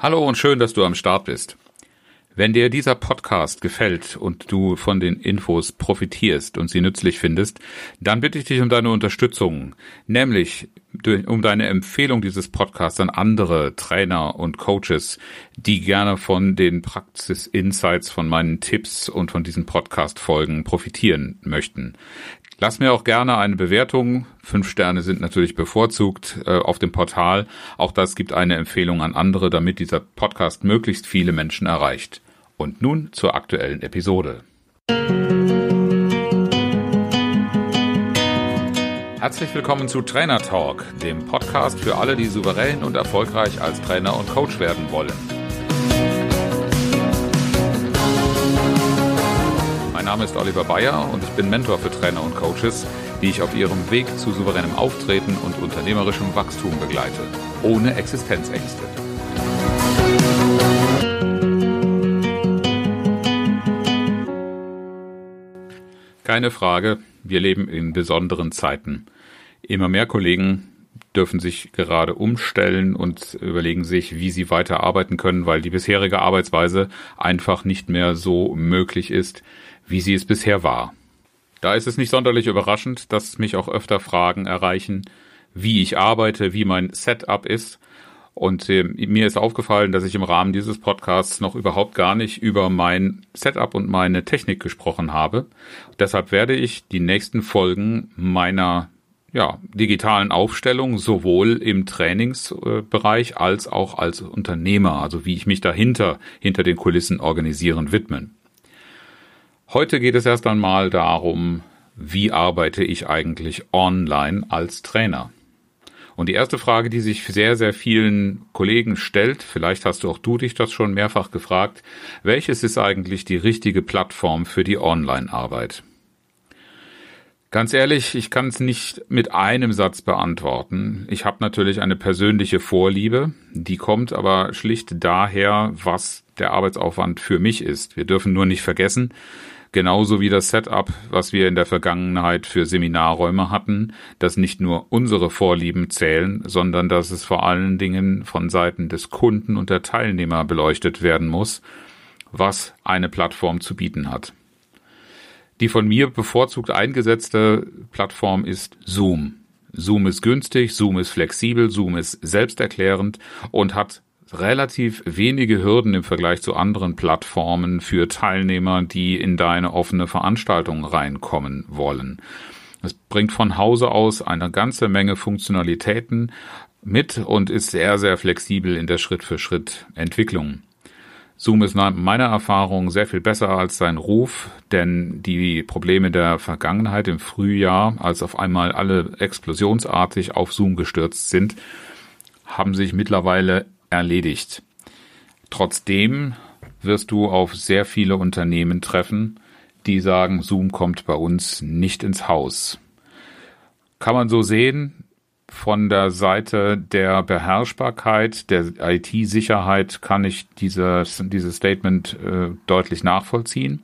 Hallo und schön, dass du am Start bist. Wenn dir dieser Podcast gefällt und du von den Infos profitierst und sie nützlich findest, dann bitte ich dich um deine Unterstützung, nämlich um deine Empfehlung dieses Podcasts an andere Trainer und Coaches, die gerne von den Praxis-Insights, von meinen Tipps und von diesen Podcast-Folgen profitieren möchten. Lass mir auch gerne eine Bewertung. Fünf Sterne sind natürlich bevorzugt äh, auf dem Portal. Auch das gibt eine Empfehlung an andere, damit dieser Podcast möglichst viele Menschen erreicht. Und nun zur aktuellen Episode. Herzlich willkommen zu Trainer Talk, dem Podcast für alle, die souverän und erfolgreich als Trainer und Coach werden wollen. Name ist Oliver Bayer und ich bin Mentor für Trainer und Coaches, die ich auf ihrem Weg zu souveränem Auftreten und unternehmerischem Wachstum begleite, ohne Existenzängste. Keine Frage, wir leben in besonderen Zeiten. Immer mehr Kollegen dürfen sich gerade umstellen und überlegen sich, wie sie weiter arbeiten können, weil die bisherige Arbeitsweise einfach nicht mehr so möglich ist, wie sie es bisher war. Da ist es nicht sonderlich überraschend, dass mich auch öfter Fragen erreichen, wie ich arbeite, wie mein Setup ist. Und äh, mir ist aufgefallen, dass ich im Rahmen dieses Podcasts noch überhaupt gar nicht über mein Setup und meine Technik gesprochen habe. Deshalb werde ich die nächsten Folgen meiner ja, digitalen Aufstellung sowohl im Trainingsbereich als auch als Unternehmer, also wie ich mich dahinter, hinter den Kulissen organisieren, widmen. Heute geht es erst einmal darum, wie arbeite ich eigentlich online als Trainer? Und die erste Frage, die sich sehr, sehr vielen Kollegen stellt, vielleicht hast du auch du dich das schon mehrfach gefragt, welches ist eigentlich die richtige Plattform für die Online-Arbeit? Ganz ehrlich, ich kann es nicht mit einem Satz beantworten. Ich habe natürlich eine persönliche Vorliebe, die kommt aber schlicht daher, was der Arbeitsaufwand für mich ist. Wir dürfen nur nicht vergessen, Genauso wie das Setup, was wir in der Vergangenheit für Seminarräume hatten, dass nicht nur unsere Vorlieben zählen, sondern dass es vor allen Dingen von Seiten des Kunden und der Teilnehmer beleuchtet werden muss, was eine Plattform zu bieten hat. Die von mir bevorzugt eingesetzte Plattform ist Zoom. Zoom ist günstig, Zoom ist flexibel, Zoom ist selbsterklärend und hat relativ wenige Hürden im Vergleich zu anderen Plattformen für Teilnehmer, die in deine offene Veranstaltung reinkommen wollen. Es bringt von Hause aus eine ganze Menge Funktionalitäten mit und ist sehr, sehr flexibel in der Schritt-für-Schritt Entwicklung. Zoom ist nach meiner Erfahrung sehr viel besser als sein Ruf, denn die Probleme der Vergangenheit im Frühjahr, als auf einmal alle explosionsartig auf Zoom gestürzt sind, haben sich mittlerweile erledigt. Trotzdem wirst du auf sehr viele Unternehmen treffen, die sagen, Zoom kommt bei uns nicht ins Haus. Kann man so sehen, von der Seite der Beherrschbarkeit, der IT-Sicherheit kann ich dieses, dieses Statement äh, deutlich nachvollziehen.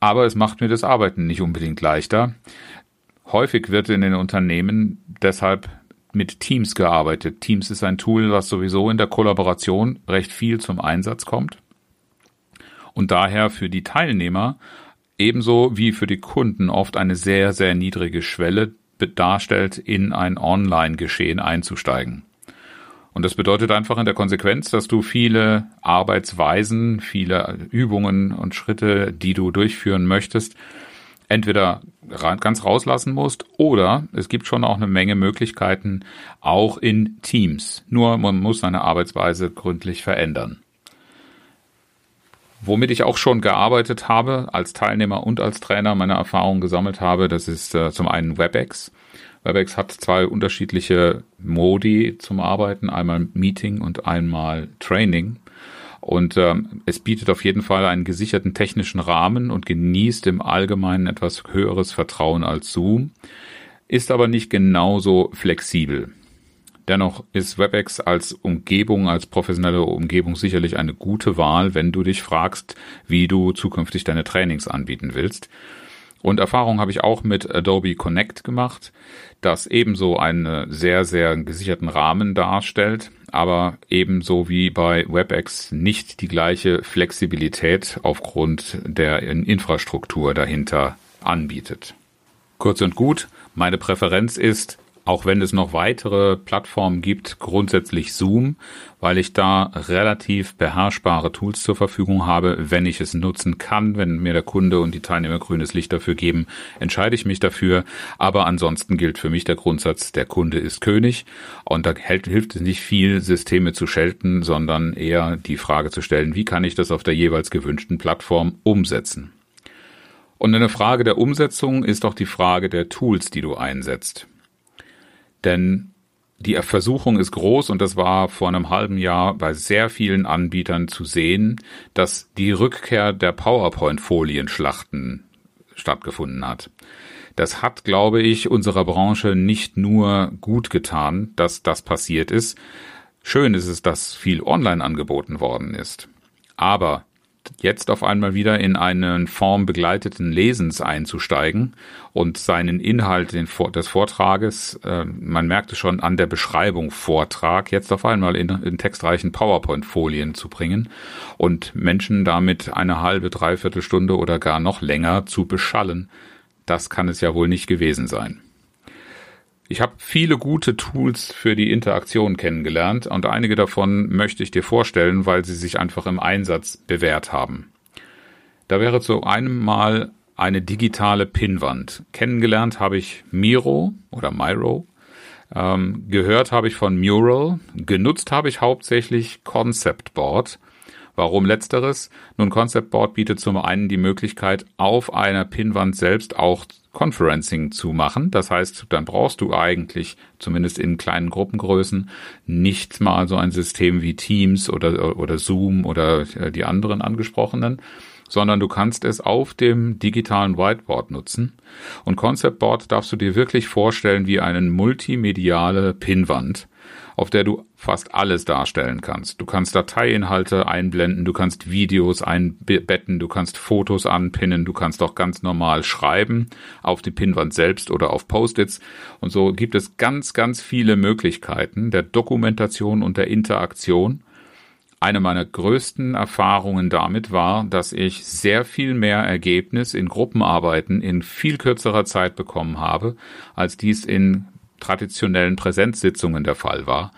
Aber es macht mir das Arbeiten nicht unbedingt leichter. Häufig wird in den Unternehmen deshalb mit Teams gearbeitet. Teams ist ein Tool, was sowieso in der Kollaboration recht viel zum Einsatz kommt und daher für die Teilnehmer ebenso wie für die Kunden oft eine sehr, sehr niedrige Schwelle darstellt, in ein Online-Geschehen einzusteigen. Und das bedeutet einfach in der Konsequenz, dass du viele Arbeitsweisen, viele Übungen und Schritte, die du durchführen möchtest, entweder ganz rauslassen musst oder es gibt schon auch eine Menge Möglichkeiten, auch in Teams. Nur man muss seine Arbeitsweise gründlich verändern. Womit ich auch schon gearbeitet habe, als Teilnehmer und als Trainer meine Erfahrungen gesammelt habe, das ist äh, zum einen WebEx. WebEx hat zwei unterschiedliche Modi zum Arbeiten, einmal Meeting und einmal Training. Und ähm, es bietet auf jeden Fall einen gesicherten technischen Rahmen und genießt im Allgemeinen etwas höheres Vertrauen als Zoom, ist aber nicht genauso flexibel. Dennoch ist WebEx als Umgebung, als professionelle Umgebung sicherlich eine gute Wahl, wenn du dich fragst, wie du zukünftig deine Trainings anbieten willst. Und Erfahrung habe ich auch mit Adobe Connect gemacht, das ebenso einen sehr, sehr gesicherten Rahmen darstellt, aber ebenso wie bei WebEx nicht die gleiche Flexibilität aufgrund der Infrastruktur dahinter anbietet. Kurz und gut, meine Präferenz ist, auch wenn es noch weitere Plattformen gibt, grundsätzlich Zoom, weil ich da relativ beherrschbare Tools zur Verfügung habe. Wenn ich es nutzen kann, wenn mir der Kunde und die Teilnehmer grünes Licht dafür geben, entscheide ich mich dafür. Aber ansonsten gilt für mich der Grundsatz, der Kunde ist König. Und da hilft es nicht viel, Systeme zu schelten, sondern eher die Frage zu stellen, wie kann ich das auf der jeweils gewünschten Plattform umsetzen? Und eine Frage der Umsetzung ist auch die Frage der Tools, die du einsetzt. Denn die Versuchung ist groß und das war vor einem halben Jahr bei sehr vielen Anbietern zu sehen, dass die Rückkehr der PowerPoint-Folienschlachten stattgefunden hat. Das hat, glaube ich, unserer Branche nicht nur gut getan, dass das passiert ist. Schön ist es, dass viel online angeboten worden ist. Aber jetzt auf einmal wieder in einen formbegleiteten Lesens einzusteigen und seinen Inhalt des Vortrages, äh, man merkt es schon an der Beschreibung Vortrag, jetzt auf einmal in, in textreichen PowerPoint-Folien zu bringen und Menschen damit eine halbe, dreiviertel Stunde oder gar noch länger zu beschallen, das kann es ja wohl nicht gewesen sein. Ich habe viele gute Tools für die Interaktion kennengelernt und einige davon möchte ich dir vorstellen, weil sie sich einfach im Einsatz bewährt haben. Da wäre zu einem Mal eine digitale Pinnwand. Kennengelernt habe ich Miro oder Miro. Ähm, gehört habe ich von Mural. Genutzt habe ich hauptsächlich Concept Board. Warum letzteres? Nun, Concept Board bietet zum einen die Möglichkeit, auf einer Pinnwand selbst auch Conferencing zu machen. Das heißt, dann brauchst du eigentlich, zumindest in kleinen Gruppengrößen, nicht mal so ein System wie Teams oder, oder Zoom oder äh, die anderen angesprochenen, sondern du kannst es auf dem digitalen Whiteboard nutzen. Und Concept Board darfst du dir wirklich vorstellen wie eine multimediale Pinnwand auf der du fast alles darstellen kannst. Du kannst Dateiinhalte einblenden, du kannst Videos einbetten, du kannst Fotos anpinnen, du kannst auch ganz normal schreiben auf die Pinnwand selbst oder auf Post-its. Und so gibt es ganz, ganz viele Möglichkeiten der Dokumentation und der Interaktion. Eine meiner größten Erfahrungen damit war, dass ich sehr viel mehr Ergebnis in Gruppenarbeiten in viel kürzerer Zeit bekommen habe, als dies in traditionellen Präsenzsitzungen der Fall war,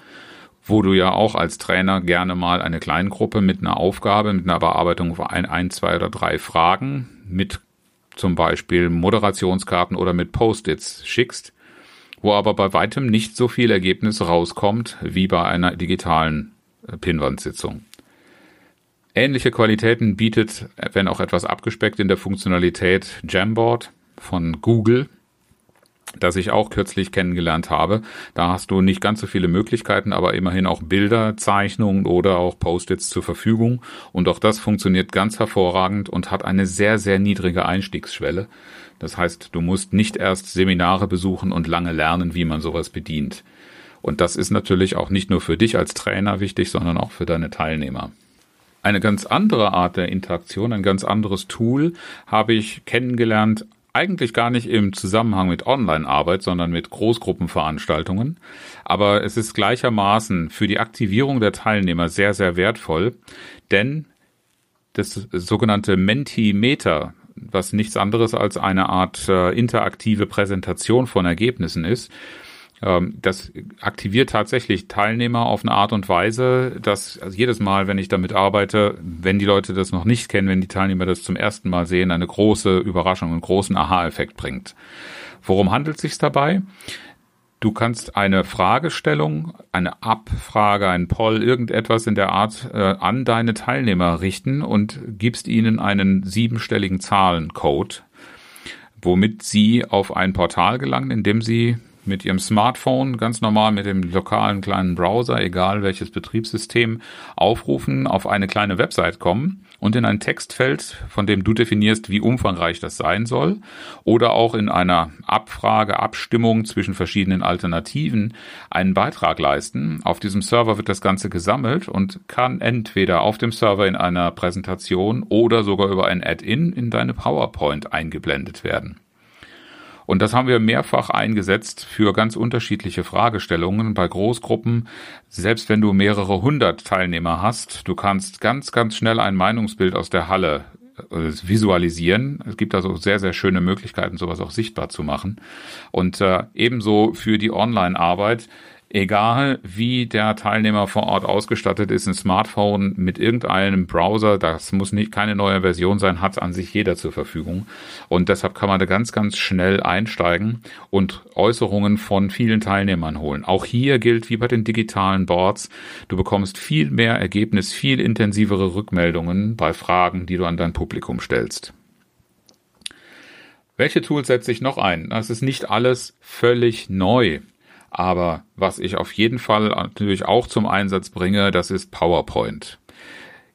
wo du ja auch als Trainer gerne mal eine Kleingruppe mit einer Aufgabe, mit einer Bearbeitung von ein, ein, zwei oder drei Fragen mit zum Beispiel Moderationskarten oder mit Post-its schickst, wo aber bei weitem nicht so viel Ergebnis rauskommt wie bei einer digitalen äh, Pinwandsitzung. Ähnliche Qualitäten bietet, wenn auch etwas abgespeckt in der Funktionalität, Jamboard von Google, das ich auch kürzlich kennengelernt habe. Da hast du nicht ganz so viele Möglichkeiten, aber immerhin auch Bilder, Zeichnungen oder auch Post-its zur Verfügung. Und auch das funktioniert ganz hervorragend und hat eine sehr, sehr niedrige Einstiegsschwelle. Das heißt, du musst nicht erst Seminare besuchen und lange lernen, wie man sowas bedient. Und das ist natürlich auch nicht nur für dich als Trainer wichtig, sondern auch für deine Teilnehmer. Eine ganz andere Art der Interaktion, ein ganz anderes Tool habe ich kennengelernt eigentlich gar nicht im Zusammenhang mit Online-Arbeit, sondern mit Großgruppenveranstaltungen. Aber es ist gleichermaßen für die Aktivierung der Teilnehmer sehr, sehr wertvoll, denn das sogenannte Mentimeter, was nichts anderes als eine Art äh, interaktive Präsentation von Ergebnissen ist, das aktiviert tatsächlich Teilnehmer auf eine Art und Weise, dass also jedes Mal, wenn ich damit arbeite, wenn die Leute das noch nicht kennen, wenn die Teilnehmer das zum ersten Mal sehen, eine große Überraschung, einen großen Aha-Effekt bringt. Worum handelt es sich dabei? Du kannst eine Fragestellung, eine Abfrage, ein Poll, irgendetwas in der Art äh, an deine Teilnehmer richten und gibst ihnen einen siebenstelligen Zahlencode, womit sie auf ein Portal gelangen, in dem sie mit ihrem Smartphone ganz normal mit dem lokalen kleinen Browser, egal welches Betriebssystem, aufrufen, auf eine kleine Website kommen und in ein Textfeld, von dem du definierst, wie umfangreich das sein soll, oder auch in einer Abfrage, Abstimmung zwischen verschiedenen Alternativen einen Beitrag leisten. Auf diesem Server wird das Ganze gesammelt und kann entweder auf dem Server in einer Präsentation oder sogar über ein Add-in in deine PowerPoint eingeblendet werden. Und das haben wir mehrfach eingesetzt für ganz unterschiedliche Fragestellungen bei Großgruppen. Selbst wenn du mehrere hundert Teilnehmer hast, du kannst ganz, ganz schnell ein Meinungsbild aus der Halle äh, visualisieren. Es gibt also sehr, sehr schöne Möglichkeiten, sowas auch sichtbar zu machen. Und äh, ebenso für die Online-Arbeit egal wie der Teilnehmer vor Ort ausgestattet ist, ein Smartphone mit irgendeinem Browser, das muss nicht keine neue Version sein, hat an sich jeder zur Verfügung. Und deshalb kann man da ganz, ganz schnell einsteigen und Äußerungen von vielen Teilnehmern holen. Auch hier gilt wie bei den digitalen Boards, du bekommst viel mehr Ergebnis, viel intensivere Rückmeldungen bei Fragen, die du an dein Publikum stellst. Welche Tools setze ich noch ein? Das ist nicht alles völlig neu. Aber was ich auf jeden Fall natürlich auch zum Einsatz bringe, das ist PowerPoint.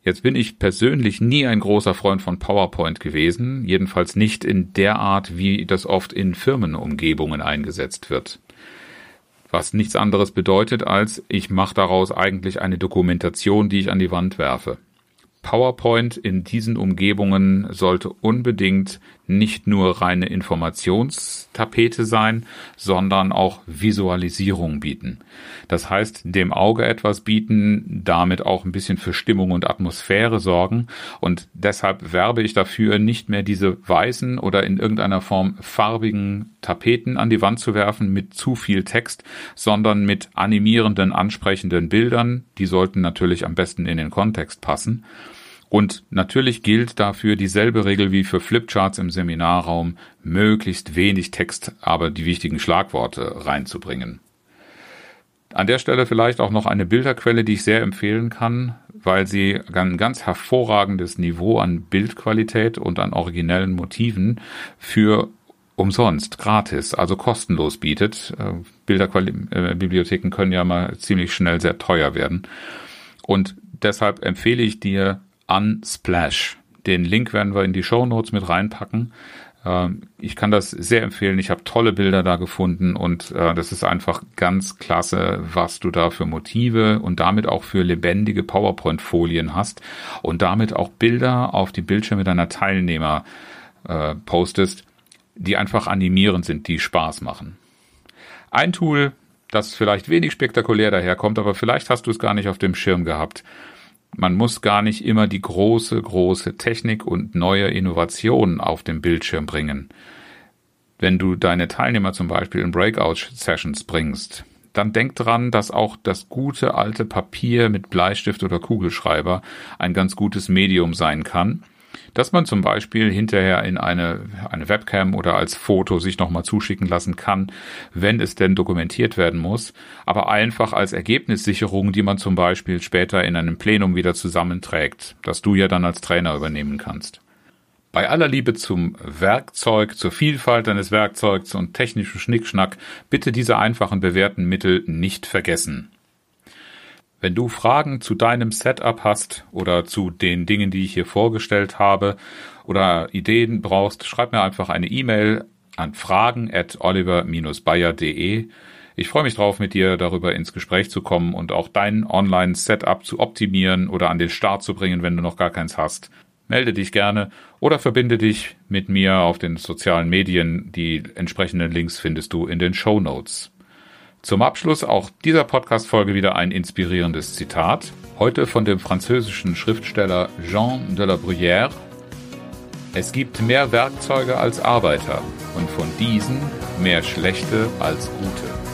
Jetzt bin ich persönlich nie ein großer Freund von PowerPoint gewesen, jedenfalls nicht in der Art, wie das oft in Firmenumgebungen eingesetzt wird. Was nichts anderes bedeutet, als ich mache daraus eigentlich eine Dokumentation, die ich an die Wand werfe. PowerPoint in diesen Umgebungen sollte unbedingt nicht nur reine Informationstapete sein, sondern auch Visualisierung bieten. Das heißt, dem Auge etwas bieten, damit auch ein bisschen für Stimmung und Atmosphäre sorgen. Und deshalb werbe ich dafür, nicht mehr diese weißen oder in irgendeiner Form farbigen Tapeten an die Wand zu werfen mit zu viel Text, sondern mit animierenden, ansprechenden Bildern. Die sollten natürlich am besten in den Kontext passen. Und natürlich gilt dafür dieselbe Regel wie für Flipcharts im Seminarraum, möglichst wenig Text, aber die wichtigen Schlagworte reinzubringen. An der Stelle vielleicht auch noch eine Bilderquelle, die ich sehr empfehlen kann, weil sie ein ganz hervorragendes Niveau an Bildqualität und an originellen Motiven für umsonst, gratis, also kostenlos bietet. Äh, Bilderbibliotheken können ja mal ziemlich schnell sehr teuer werden. Und deshalb empfehle ich dir Unsplash. Den Link werden wir in die Show Notes mit reinpacken. Ähm, ich kann das sehr empfehlen. Ich habe tolle Bilder da gefunden und äh, das ist einfach ganz klasse, was du da für Motive und damit auch für lebendige PowerPoint-Folien hast und damit auch Bilder auf die Bildschirme deiner Teilnehmer äh, postest, die einfach animierend sind, die Spaß machen. Ein Tool, das vielleicht wenig spektakulär daherkommt, aber vielleicht hast du es gar nicht auf dem Schirm gehabt man muss gar nicht immer die große, große Technik und neue Innovationen auf dem Bildschirm bringen. Wenn du deine Teilnehmer zum Beispiel in Breakout-Sessions bringst, dann denk dran, dass auch das gute alte Papier mit Bleistift oder Kugelschreiber ein ganz gutes Medium sein kann dass man zum Beispiel hinterher in eine, eine Webcam oder als Foto sich nochmal zuschicken lassen kann, wenn es denn dokumentiert werden muss, aber einfach als Ergebnissicherung, die man zum Beispiel später in einem Plenum wieder zusammenträgt, das du ja dann als Trainer übernehmen kannst. Bei aller Liebe zum Werkzeug, zur Vielfalt deines Werkzeugs und technischem Schnickschnack, bitte diese einfachen bewährten Mittel nicht vergessen. Wenn du Fragen zu deinem Setup hast oder zu den Dingen, die ich hier vorgestellt habe oder Ideen brauchst, schreib mir einfach eine E-Mail an fragen at oliver-bayer.de. Ich freue mich drauf, mit dir darüber ins Gespräch zu kommen und auch dein Online-Setup zu optimieren oder an den Start zu bringen, wenn du noch gar keins hast. Melde dich gerne oder verbinde dich mit mir auf den sozialen Medien. Die entsprechenden Links findest du in den Show Notes. Zum Abschluss auch dieser Podcast-Folge wieder ein inspirierendes Zitat. Heute von dem französischen Schriftsteller Jean de la Bruyère. Es gibt mehr Werkzeuge als Arbeiter und von diesen mehr schlechte als gute.